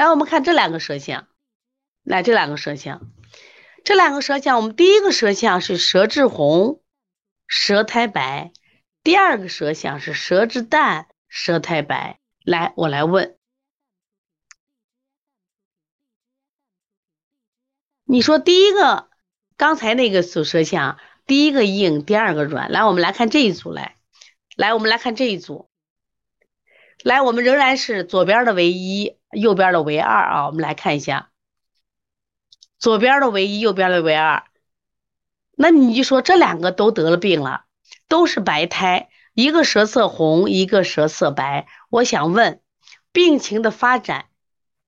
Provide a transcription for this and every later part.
来，我们看这两个舌象，来这两个舌象，这两个舌象，我们第一个舌象是舌质红，舌苔白；第二个舌象是舌质淡，舌苔白。来，我来问，你说第一个刚才那个组舌象，第一个硬，第二个软。来，我们来看这一组，来，来，我们来看这一组。来，我们仍然是左边的为一，右边的为二啊。我们来看一下，左边的为一，右边的为二。那你就说这两个都得了病了，都是白胎，一个舌色红，一个舌色白。我想问，病情的发展，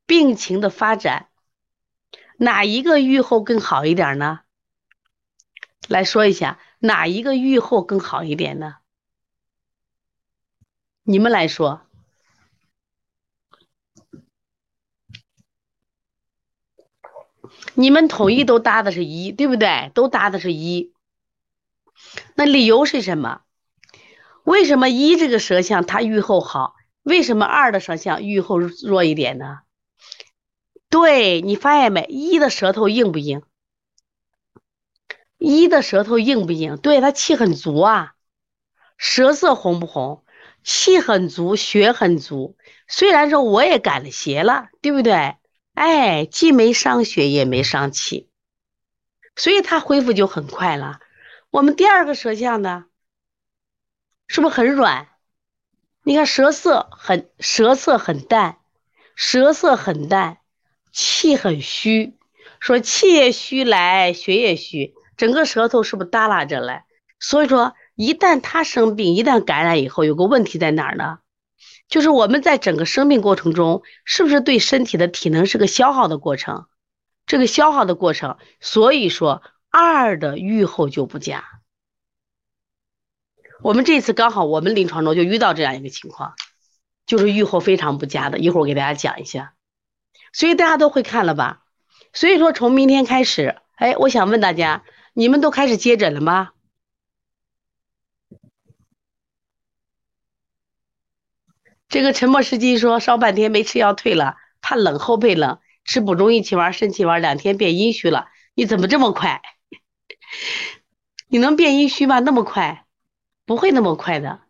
病情的发展，哪一个愈后更好一点呢？来说一下，哪一个愈后更好一点呢？你们来说。你们统一都搭的是一，对不对？都搭的是一。那理由是什么？为什么一这个舌象它愈后好？为什么二的舌象愈后弱一点呢？对你发现没？一的舌头硬不硬？一的舌头硬不硬？对，它气很足啊。舌色红不红？气很足，血很足。虽然说我也改了邪了，对不对？哎，既没伤血，也没伤气，所以它恢复就很快了。我们第二个舌象呢，是不是很软？你看舌色很，舌色很淡，舌色很淡，气很虚。说气也虚来，血也虚，整个舌头是不是耷拉着来？所以说，一旦他生病，一旦感染以后，有个问题在哪儿呢？就是我们在整个生命过程中，是不是对身体的体能是个消耗的过程？这个消耗的过程，所以说二的愈后就不佳。我们这次刚好我们临床中就遇到这样一个情况，就是愈后非常不佳的。一会儿我给大家讲一下，所以大家都会看了吧？所以说从明天开始，哎，我想问大家，你们都开始接诊了吗？这个沉默司机说烧半天没吃药退了，怕冷后背冷，吃补中益气丸、肾气丸，两天变阴虚了。你怎么这么快？你能变阴虚吗？那么快？不会那么快的。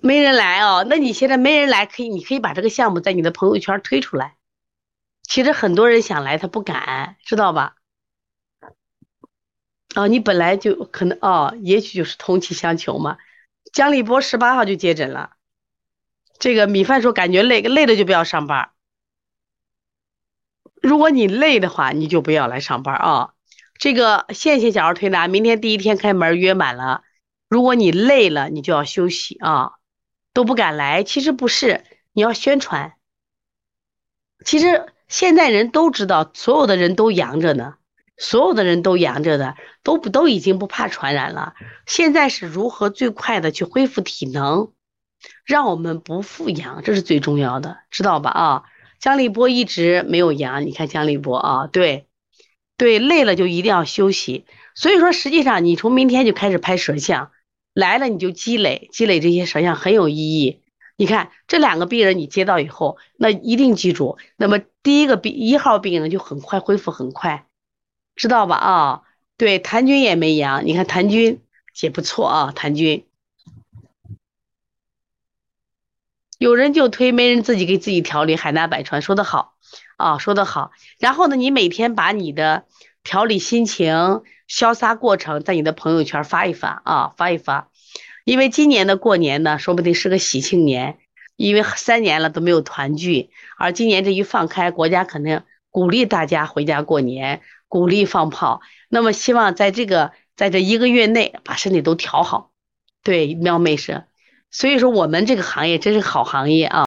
没人来哦，那你现在没人来，可以，你可以把这个项目在你的朋友圈推出来。其实很多人想来，他不敢，知道吧？哦，你本来就可能哦，也许就是同气相求嘛。姜立波十八号就接诊了。这个米饭说感觉累，累了就不要上班。如果你累的话，你就不要来上班啊。这个线性小儿推拿明天第一天开门约满了。如果你累了，你就要休息啊，都不敢来。其实不是，你要宣传。其实现在人都知道，所有的人都阳着呢。所有的人都阳着的，都不都已经不怕传染了。现在是如何最快的去恢复体能，让我们不复阳，这是最重要的，知道吧？啊，姜立波一直没有阳，你看姜立波啊，对，对，累了就一定要休息。所以说，实际上你从明天就开始拍舌象，来了你就积累，积累这些舌象很有意义。你看这两个病人你接到以后，那一定记住，那么第一个病一号病人就很快恢复，很快。知道吧？啊，对，谭军也没阳，你看谭军也不错啊。谭军，有人就推，没人自己给自己调理，海纳百川，说的好啊，说的好。然后呢，你每天把你的调理心情、潇洒过程在你的朋友圈发一发啊，发一发。因为今年的过年呢，说不定是个喜庆年，因为三年了都没有团聚，而今年这一放开，国家肯定鼓励大家回家过年。鼓励放炮，那么希望在这个在这一个月内把身体都调好。对，喵妹是，所以说我们这个行业真是好行业啊。